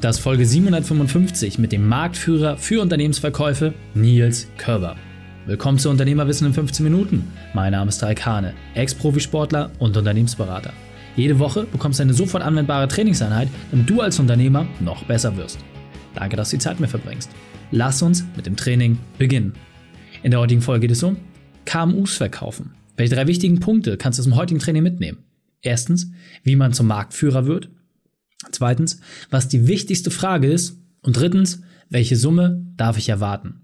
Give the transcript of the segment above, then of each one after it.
Das ist Folge 755 mit dem Marktführer für Unternehmensverkäufe Nils Körber. Willkommen zu Unternehmerwissen in 15 Minuten. Mein Name ist Raik Hane, Ex-Profisportler und Unternehmensberater. Jede Woche bekommst du eine sofort anwendbare Trainingseinheit, damit du als Unternehmer noch besser wirst. Danke, dass du die Zeit mit verbringst. Lass uns mit dem Training beginnen. In der heutigen Folge geht es um KMUs verkaufen. Welche drei wichtigen Punkte kannst du aus dem heutigen Training mitnehmen? Erstens, wie man zum Marktführer wird. Zweitens, was die wichtigste Frage ist. Und drittens, welche Summe darf ich erwarten?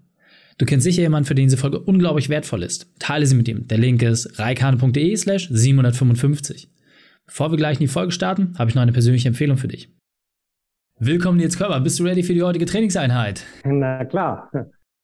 Du kennst sicher jemanden, für den diese Folge unglaublich wertvoll ist. Teile sie mit ihm. Der Link ist reikane.de slash 755. Bevor wir gleich in die Folge starten, habe ich noch eine persönliche Empfehlung für dich. Willkommen Nils Körber. Bist du ready für die heutige Trainingseinheit? Na klar.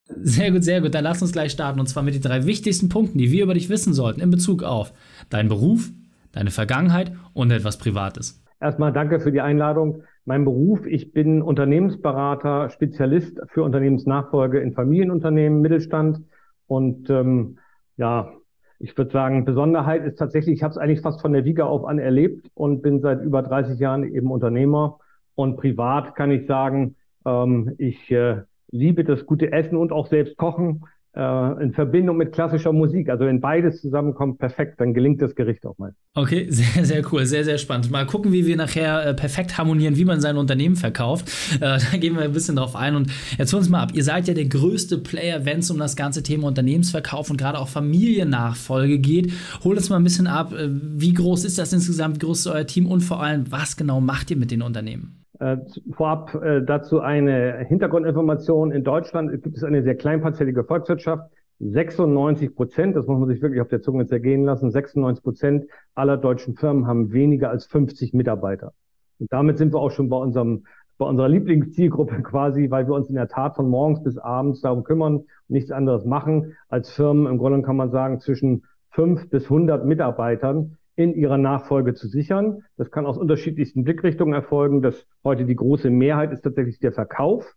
Sehr gut, sehr gut. Dann lass uns gleich starten. Und zwar mit den drei wichtigsten Punkten, die wir über dich wissen sollten in Bezug auf deinen Beruf, deine Vergangenheit und etwas Privates. Erstmal danke für die Einladung. Mein Beruf, ich bin Unternehmensberater, Spezialist für Unternehmensnachfolge in Familienunternehmen, Mittelstand. Und ähm, ja, ich würde sagen, Besonderheit ist tatsächlich, ich habe es eigentlich fast von der Wiege auf an erlebt und bin seit über 30 Jahren eben Unternehmer. Und privat kann ich sagen, ähm, ich äh, liebe das gute Essen und auch selbst kochen in Verbindung mit klassischer Musik. Also wenn beides zusammenkommt, perfekt, dann gelingt das Gericht auch mal. Okay, sehr, sehr cool, sehr, sehr spannend. Mal gucken, wie wir nachher äh, perfekt harmonieren, wie man sein Unternehmen verkauft. Äh, da gehen wir ein bisschen drauf ein. Und jetzt uns mal ab. Ihr seid ja der größte Player, wenn es um das ganze Thema Unternehmensverkauf und gerade auch Familiennachfolge geht. Holt uns mal ein bisschen ab. Äh, wie groß ist das insgesamt? Wie groß ist euer Team? Und vor allem, was genau macht ihr mit den Unternehmen? Äh, vorab äh, dazu eine Hintergrundinformation. In Deutschland gibt es eine sehr kleinparzellige Volkswirtschaft. 96 Prozent, das muss man sich wirklich auf der Zunge zergehen lassen, 96 Prozent aller deutschen Firmen haben weniger als 50 Mitarbeiter. Und damit sind wir auch schon bei unserem bei unserer Lieblingszielgruppe quasi, weil wir uns in der Tat von morgens bis abends darum kümmern und nichts anderes machen als Firmen. Im Grunde kann man sagen, zwischen fünf bis 100 Mitarbeitern in ihrer Nachfolge zu sichern. Das kann aus unterschiedlichsten Blickrichtungen erfolgen. Das heute die große Mehrheit ist tatsächlich der Verkauf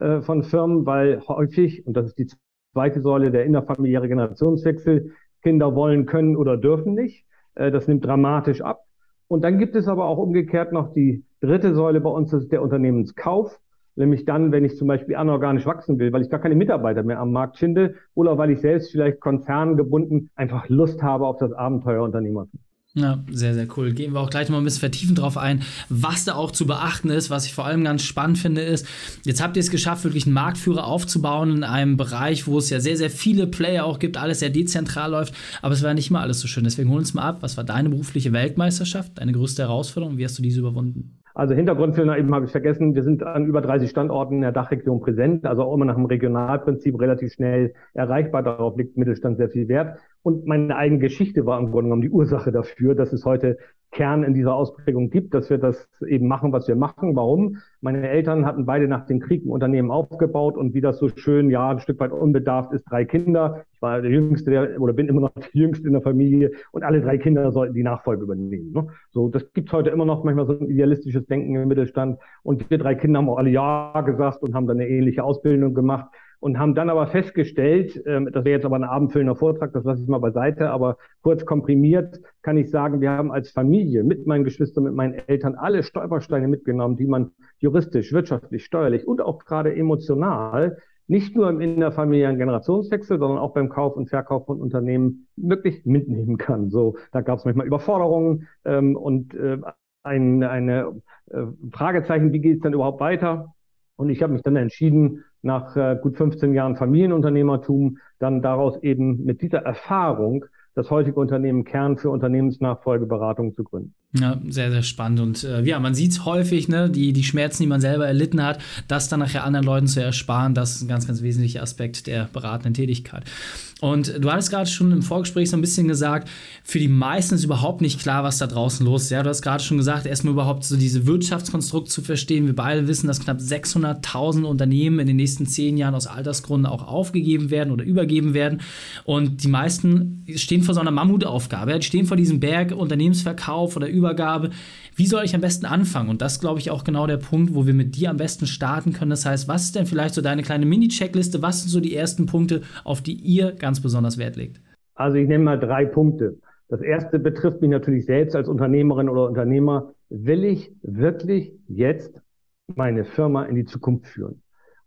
äh, von Firmen, weil häufig, und das ist die zweite Säule, der innerfamiliäre Generationswechsel, Kinder wollen, können oder dürfen nicht. Äh, das nimmt dramatisch ab. Und dann gibt es aber auch umgekehrt noch die dritte Säule bei uns, das ist der Unternehmenskauf. Nämlich dann, wenn ich zum Beispiel anorganisch wachsen will, weil ich gar keine Mitarbeiter mehr am Markt finde oder weil ich selbst vielleicht konzerngebunden einfach Lust habe auf das Abenteuer Unternehmertum. Ja, sehr, sehr cool. Gehen wir auch gleich mal ein bisschen vertiefend drauf ein, was da auch zu beachten ist. Was ich vor allem ganz spannend finde, ist, jetzt habt ihr es geschafft, wirklich einen Marktführer aufzubauen in einem Bereich, wo es ja sehr, sehr viele Player auch gibt, alles sehr dezentral läuft, aber es war nicht immer alles so schön. Deswegen holen uns mal ab, was war deine berufliche Weltmeisterschaft, deine größte Herausforderung, wie hast du diese überwunden? Also Hintergrundfilme eben habe ich vergessen, wir sind an über 30 Standorten in der Dachregion präsent, also auch immer nach dem Regionalprinzip relativ schnell erreichbar. Darauf liegt Mittelstand sehr viel Wert. Und meine eigene Geschichte war im Grunde genommen die Ursache dafür, dass es heute Kern in dieser Ausprägung gibt, dass wir das eben machen, was wir machen. Warum? Meine Eltern hatten beide nach dem Krieg ein Unternehmen aufgebaut und wie das so schön, ja, ein Stück weit unbedarft ist, drei Kinder. Ich war der Jüngste der, oder bin immer noch der Jüngste in der Familie und alle drei Kinder sollten die Nachfolge übernehmen. Ne? So, das gibt's heute immer noch manchmal so ein idealistisches Denken im Mittelstand. Und wir drei Kinder haben auch alle Ja gesagt und haben dann eine ähnliche Ausbildung gemacht und haben dann aber festgestellt, ähm, das wäre jetzt aber ein abendfüllender Vortrag, das lasse ich mal beiseite, aber kurz komprimiert kann ich sagen, wir haben als Familie mit meinen Geschwistern, mit meinen Eltern alle Stolpersteine mitgenommen, die man juristisch, wirtschaftlich, steuerlich und auch gerade emotional nicht nur im innerfamiliären Generationswechsel, sondern auch beim Kauf und Verkauf von Unternehmen wirklich mitnehmen kann. So, da gab es manchmal Überforderungen ähm, und äh, ein, eine äh, Fragezeichen, wie geht es denn überhaupt weiter? Und ich habe mich dann entschieden, nach äh, gut 15 Jahren Familienunternehmertum dann daraus eben mit dieser Erfahrung das heutige Unternehmen Kern für Unternehmensnachfolgeberatung zu gründen. Ja, sehr, sehr spannend. Und äh, ja, man sieht es häufig, ne, die, die Schmerzen, die man selber erlitten hat, das dann nachher anderen Leuten zu ersparen, das ist ein ganz, ganz wesentlicher Aspekt der beratenden Tätigkeit. Und du hattest gerade schon im Vorgespräch so ein bisschen gesagt, für die meisten ist überhaupt nicht klar, was da draußen los ist. Ja, du hast gerade schon gesagt, erstmal überhaupt so diese Wirtschaftskonstrukt zu verstehen. Wir beide wissen, dass knapp 600.000 Unternehmen in den nächsten zehn Jahren aus Altersgründen auch aufgegeben werden oder übergeben werden. Und die meisten stehen vor so einer Mammutaufgabe. Die stehen vor diesem Berg Unternehmensverkauf oder Übergabe. Wie soll ich am besten anfangen? Und das glaube ich auch genau der Punkt, wo wir mit dir am besten starten können. Das heißt, was ist denn vielleicht so deine kleine Mini-Checkliste? Was sind so die ersten Punkte, auf die ihr ganz besonders Wert legt? Also ich nenne mal drei Punkte. Das erste betrifft mich natürlich selbst als Unternehmerin oder Unternehmer. Will ich wirklich jetzt meine Firma in die Zukunft führen.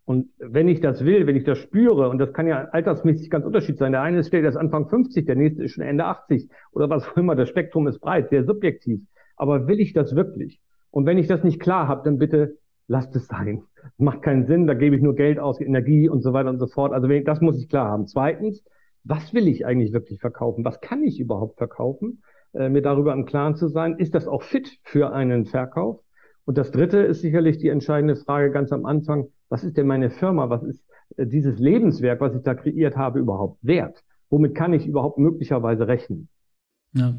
Und wenn ich das will, wenn ich das spüre, und das kann ja altersmäßig ganz unterschiedlich sein, der eine steht erst Anfang 50, der nächste ist schon Ende 80 oder was auch immer, das Spektrum ist breit, sehr subjektiv. Aber will ich das wirklich? Und wenn ich das nicht klar habe, dann bitte lasst es sein. Macht keinen Sinn, da gebe ich nur Geld aus, Energie und so weiter und so fort. Also das muss ich klar haben. Zweitens, was will ich eigentlich wirklich verkaufen? Was kann ich überhaupt verkaufen? Äh, mir darüber im Klaren zu sein, ist das auch fit für einen Verkauf? Und das Dritte ist sicherlich die entscheidende Frage ganz am Anfang, was ist denn meine Firma, was ist äh, dieses Lebenswerk, was ich da kreiert habe, überhaupt wert? Womit kann ich überhaupt möglicherweise rechnen? Ja,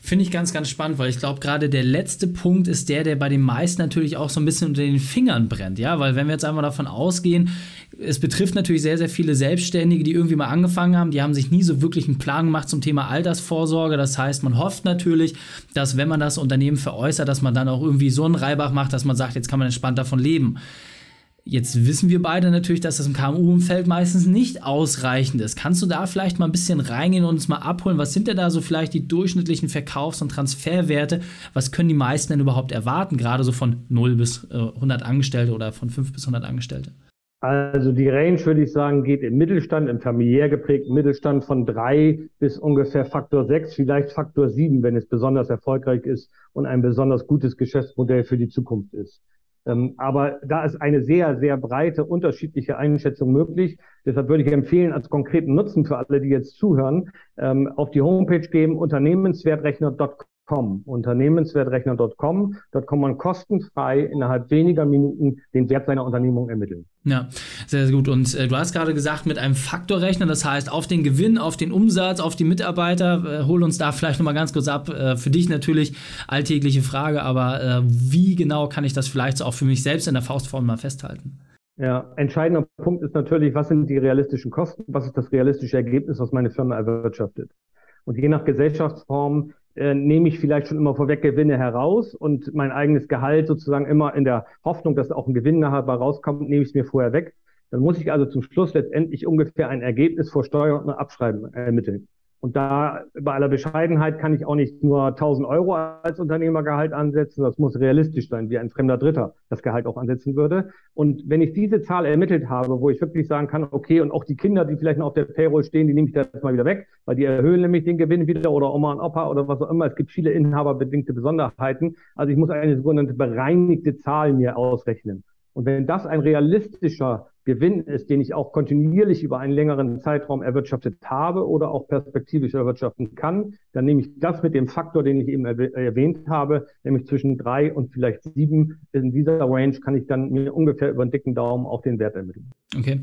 finde ich ganz, ganz spannend, weil ich glaube, gerade der letzte Punkt ist der, der bei den meisten natürlich auch so ein bisschen unter den Fingern brennt, ja, weil wenn wir jetzt einmal davon ausgehen, es betrifft natürlich sehr, sehr viele Selbstständige, die irgendwie mal angefangen haben, die haben sich nie so wirklich einen Plan gemacht zum Thema Altersvorsorge. Das heißt, man hofft natürlich, dass wenn man das Unternehmen veräußert, dass man dann auch irgendwie so einen Reibach macht, dass man sagt, jetzt kann man entspannt davon leben. Jetzt wissen wir beide natürlich, dass das im KMU-Umfeld meistens nicht ausreichend ist. Kannst du da vielleicht mal ein bisschen reingehen und uns mal abholen? Was sind denn da so vielleicht die durchschnittlichen Verkaufs- und Transferwerte? Was können die meisten denn überhaupt erwarten, gerade so von 0 bis 100 äh, Angestellte oder von 5 bis 100 Angestellte? Also die Range, würde ich sagen, geht im Mittelstand, im familiär geprägten Mittelstand von drei bis ungefähr Faktor sechs, vielleicht Faktor sieben, wenn es besonders erfolgreich ist und ein besonders gutes Geschäftsmodell für die Zukunft ist. Ähm, aber da ist eine sehr, sehr breite, unterschiedliche Einschätzung möglich. Deshalb würde ich empfehlen, als konkreten Nutzen für alle, die jetzt zuhören, ähm, auf die Homepage gehen, unternehmenswertrechner.com Unternehmenswertrechner.com. Unternehmenswertrechner.com. Dort kann man kostenfrei innerhalb weniger Minuten den Wert seiner Unternehmung ermitteln. Ja, sehr, sehr gut. Und äh, du hast gerade gesagt, mit einem Faktorrechner, das heißt auf den Gewinn, auf den Umsatz, auf die Mitarbeiter. Äh, hol uns da vielleicht nochmal ganz kurz ab. Äh, für dich natürlich alltägliche Frage, aber äh, wie genau kann ich das vielleicht so auch für mich selbst in der Faustform mal festhalten? Ja, entscheidender Punkt ist natürlich, was sind die realistischen Kosten? Was ist das realistische Ergebnis, was meine Firma erwirtschaftet? Und je nach Gesellschaftsform äh, nehme ich vielleicht schon immer vorweg Gewinne heraus und mein eigenes Gehalt sozusagen immer in der Hoffnung, dass auch ein Gewinn nachher rauskommt, nehme ich es mir vorher weg. Dann muss ich also zum Schluss letztendlich ungefähr ein Ergebnis vor Steuer und Abschreiben ermitteln. Und da bei aller Bescheidenheit kann ich auch nicht nur 1000 Euro als Unternehmergehalt ansetzen. Das muss realistisch sein, wie ein fremder Dritter das Gehalt auch ansetzen würde. Und wenn ich diese Zahl ermittelt habe, wo ich wirklich sagen kann, okay, und auch die Kinder, die vielleicht noch auf der Payroll stehen, die nehme ich da jetzt mal wieder weg, weil die erhöhen nämlich den Gewinn wieder oder Oma und Opa oder was auch immer. Es gibt viele inhaberbedingte Besonderheiten. Also ich muss eine sogenannte bereinigte Zahl mir ausrechnen. Und wenn das ein realistischer Gewinn ist, den ich auch kontinuierlich über einen längeren Zeitraum erwirtschaftet habe oder auch perspektivisch erwirtschaften kann, dann nehme ich das mit dem Faktor, den ich eben erwähnt habe, nämlich zwischen drei und vielleicht sieben. In dieser Range kann ich dann mir ungefähr über einen dicken Daumen auch den Wert ermitteln. Okay.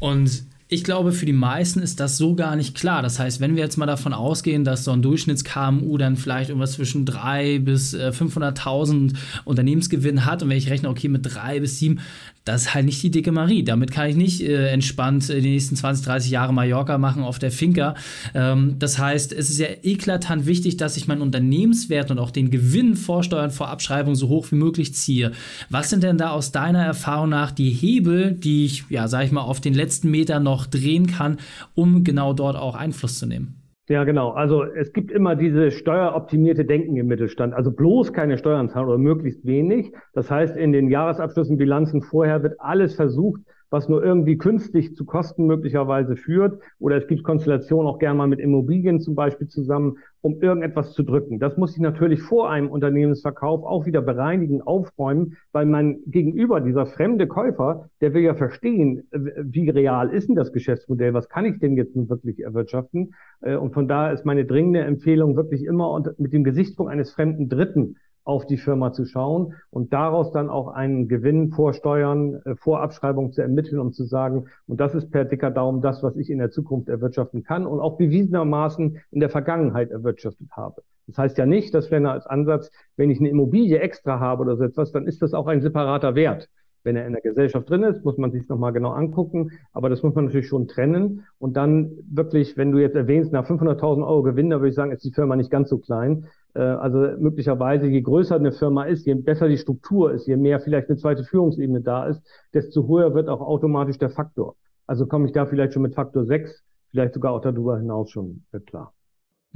Und ich glaube, für die meisten ist das so gar nicht klar. Das heißt, wenn wir jetzt mal davon ausgehen, dass so ein Durchschnitts-KMU dann vielleicht irgendwas zwischen 3 bis 500.000 äh, Unternehmensgewinn hat und wenn ich rechne, okay, mit 3 bis 7, das ist halt nicht die dicke Marie. Damit kann ich nicht äh, entspannt die nächsten 20, 30 Jahre Mallorca machen auf der Finca. Ähm, das heißt, es ist ja eklatant wichtig, dass ich meinen Unternehmenswert und auch den Gewinn vor Steuern, vor Abschreibung so hoch wie möglich ziehe. Was sind denn da aus deiner Erfahrung nach die Hebel, die ich, ja, sag ich mal, auf den letzten Metern noch noch drehen kann, um genau dort auch Einfluss zu nehmen. Ja, genau. Also es gibt immer diese steueroptimierte Denken im Mittelstand. Also bloß keine Steuern zahlen oder möglichst wenig. Das heißt, in den Jahresabschlüssen, Bilanzen vorher wird alles versucht, was nur irgendwie künstlich zu Kosten möglicherweise führt. Oder es gibt Konstellationen auch gerne mal mit Immobilien zum Beispiel zusammen, um irgendetwas zu drücken. Das muss ich natürlich vor einem Unternehmensverkauf auch wieder bereinigen, aufräumen, weil mein Gegenüber, dieser fremde Käufer, der will ja verstehen, wie real ist denn das Geschäftsmodell, was kann ich denn jetzt wirklich erwirtschaften? Äh, und von daher ist meine dringende Empfehlung wirklich immer mit dem Gesichtspunkt eines fremden Dritten auf die Firma zu schauen und daraus dann auch einen Gewinn vor Steuern, äh, vor Abschreibung zu ermitteln, um zu sagen, und das ist per dicker Daumen das, was ich in der Zukunft erwirtschaften kann und auch bewiesenermaßen in der Vergangenheit erwirtschaftet habe. Das heißt ja nicht, dass wenn als Ansatz, wenn ich eine Immobilie extra habe oder so etwas, dann ist das auch ein separater Wert. Wenn er in der Gesellschaft drin ist, muss man sich nochmal genau angucken. Aber das muss man natürlich schon trennen. Und dann wirklich, wenn du jetzt erwähnst, nach 500.000 Euro Gewinn, da würde ich sagen, ist die Firma nicht ganz so klein. Äh, also möglicherweise, je größer eine Firma ist, je besser die Struktur ist, je mehr vielleicht eine zweite Führungsebene da ist, desto höher wird auch automatisch der Faktor. Also komme ich da vielleicht schon mit Faktor 6, vielleicht sogar auch darüber hinaus schon klar.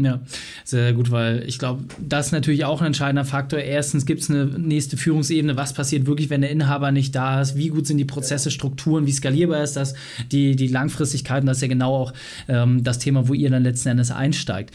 Ja, sehr gut, weil ich glaube, das ist natürlich auch ein entscheidender Faktor. Erstens gibt es eine nächste Führungsebene. Was passiert wirklich, wenn der Inhaber nicht da ist? Wie gut sind die Prozesse, Strukturen? Wie skalierbar ist das? Die, die Langfristigkeit, und das ist ja genau auch ähm, das Thema, wo ihr dann letzten Endes einsteigt.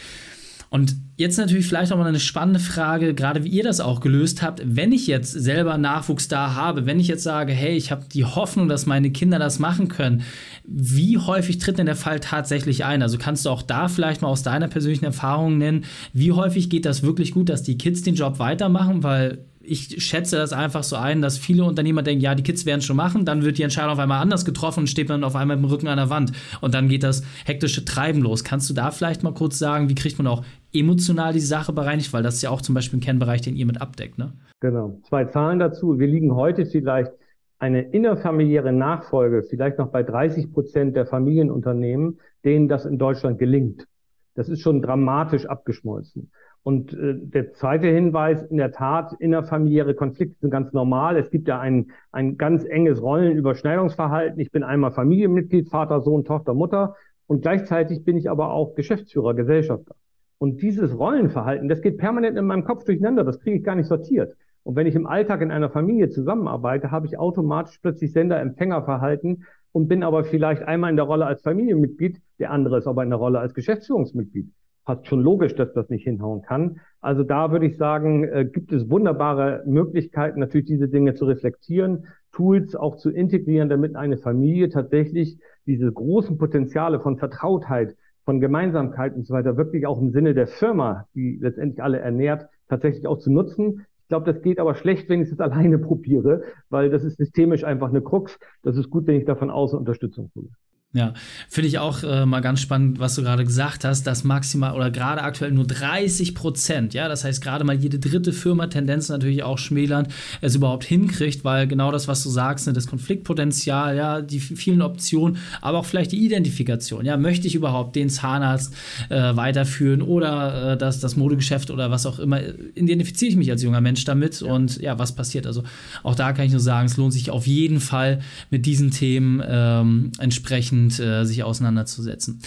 Und jetzt natürlich vielleicht auch mal eine spannende Frage, gerade wie ihr das auch gelöst habt. Wenn ich jetzt selber Nachwuchs da habe, wenn ich jetzt sage, hey, ich habe die Hoffnung, dass meine Kinder das machen können, wie häufig tritt denn der Fall tatsächlich ein? Also kannst du auch da vielleicht mal aus deiner persönlichen Erfahrung nennen, wie häufig geht das wirklich gut, dass die Kids den Job weitermachen? Weil ich schätze das einfach so ein, dass viele Unternehmer denken, ja, die Kids werden schon machen, dann wird die Entscheidung auf einmal anders getroffen und steht man auf einmal im Rücken an der Wand und dann geht das hektische Treiben los. Kannst du da vielleicht mal kurz sagen, wie kriegt man auch emotional die Sache bereinigt, weil das ist ja auch zum Beispiel ein Kernbereich, den ihr mit abdeckt, ne? Genau. Zwei Zahlen dazu. Wir liegen heute vielleicht eine innerfamiliäre Nachfolge, vielleicht noch bei 30 Prozent der Familienunternehmen, denen das in Deutschland gelingt. Das ist schon dramatisch abgeschmolzen. Und äh, der zweite Hinweis, in der Tat, innerfamiliäre Konflikte sind ganz normal. Es gibt ja ein, ein ganz enges Rollenüberschneidungsverhalten. Ich bin einmal Familienmitglied, Vater, Sohn, Tochter, Mutter und gleichzeitig bin ich aber auch Geschäftsführer, Gesellschafter. Und dieses Rollenverhalten, das geht permanent in meinem Kopf durcheinander, das kriege ich gar nicht sortiert. Und wenn ich im Alltag in einer Familie zusammenarbeite, habe ich automatisch plötzlich Sender-Empfänger-Verhalten und bin aber vielleicht einmal in der Rolle als Familienmitglied, der andere ist aber in der Rolle als Geschäftsführungsmitglied fast schon logisch, dass das nicht hinhauen kann. Also da würde ich sagen, äh, gibt es wunderbare Möglichkeiten, natürlich diese Dinge zu reflektieren, Tools auch zu integrieren, damit eine Familie tatsächlich diese großen Potenziale von Vertrautheit, von Gemeinsamkeit und so weiter wirklich auch im Sinne der Firma, die letztendlich alle ernährt, tatsächlich auch zu nutzen. Ich glaube, das geht aber schlecht, wenn ich es alleine probiere, weil das ist systemisch einfach eine Krux. Das ist gut, wenn ich davon außen Unterstützung hole. Ja, finde ich auch äh, mal ganz spannend, was du gerade gesagt hast, dass maximal oder gerade aktuell nur 30 Prozent, ja, das heißt gerade mal jede dritte Firma, Tendenz natürlich auch schmälern, es überhaupt hinkriegt, weil genau das, was du sagst, ne, das Konfliktpotenzial, ja, die vielen Optionen, aber auch vielleicht die Identifikation, ja, möchte ich überhaupt den Zahnarzt äh, weiterführen oder äh, das, das Modegeschäft oder was auch immer, identifiziere ich mich als junger Mensch damit ja. und ja, was passiert? Also auch da kann ich nur sagen, es lohnt sich auf jeden Fall mit diesen Themen ähm, entsprechend und äh, sich auseinanderzusetzen.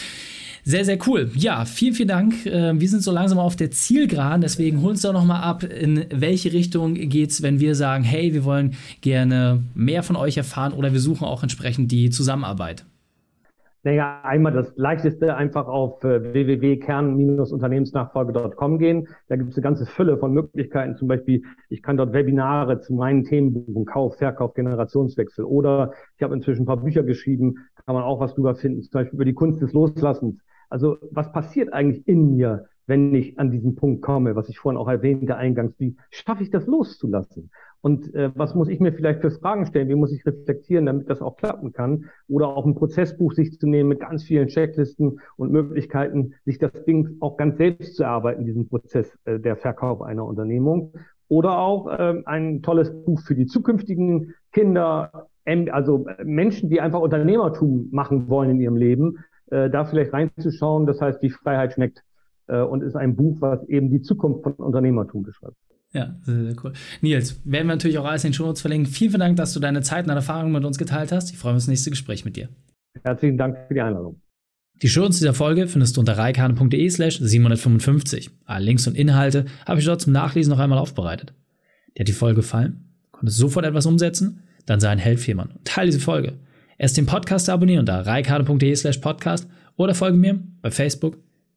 Sehr, sehr cool. Ja, vielen, vielen Dank. Äh, wir sind so langsam auf der Zielgeraden, deswegen hol uns doch nochmal ab, in welche Richtung geht es, wenn wir sagen, hey, wir wollen gerne mehr von euch erfahren oder wir suchen auch entsprechend die Zusammenarbeit. Naja, einmal das leichteste einfach auf äh, www.kern-unternehmensnachfolge.com gehen. Da gibt es eine ganze Fülle von Möglichkeiten. Zum Beispiel, ich kann dort Webinare zu meinen Themen buchen, Kauf, Verkauf, Generationswechsel. Oder ich habe inzwischen ein paar Bücher geschrieben, kann man auch was drüber finden, zum Beispiel über die Kunst des Loslassens. Also was passiert eigentlich in mir, wenn ich an diesen Punkt komme, was ich vorhin auch erwähnte eingangs, wie schaffe ich das loszulassen? Und äh, was muss ich mir vielleicht für Fragen stellen? Wie muss ich reflektieren, damit das auch klappen kann? Oder auch ein Prozessbuch sich zu nehmen mit ganz vielen Checklisten und Möglichkeiten, sich das Ding auch ganz selbst zu erarbeiten, diesen Prozess äh, der Verkauf einer Unternehmung. Oder auch äh, ein tolles Buch für die zukünftigen Kinder, also Menschen, die einfach Unternehmertum machen wollen in ihrem Leben, äh, da vielleicht reinzuschauen. Das heißt, die Freiheit schmeckt äh, und ist ein Buch, was eben die Zukunft von Unternehmertum beschreibt. Ja, sehr, sehr cool. Nils, werden wir natürlich auch alles in den Show Notes verlinken. Vielen, vielen Dank, dass du deine Zeit und deine Erfahrungen mit uns geteilt hast. Ich freue mich auf das nächste Gespräch mit dir. Herzlichen Dank für die Einladung. Die Show Notes dieser Folge findest du unter reikane.de slash 755. Alle Links und Inhalte habe ich dort zum Nachlesen noch einmal aufbereitet. Dir hat die Folge gefallen? Konntest sofort etwas umsetzen? Dann sei ein Held für jemanden und teile diese Folge. Erst den Podcast abonnieren unter reikane.de slash podcast oder folge mir bei Facebook,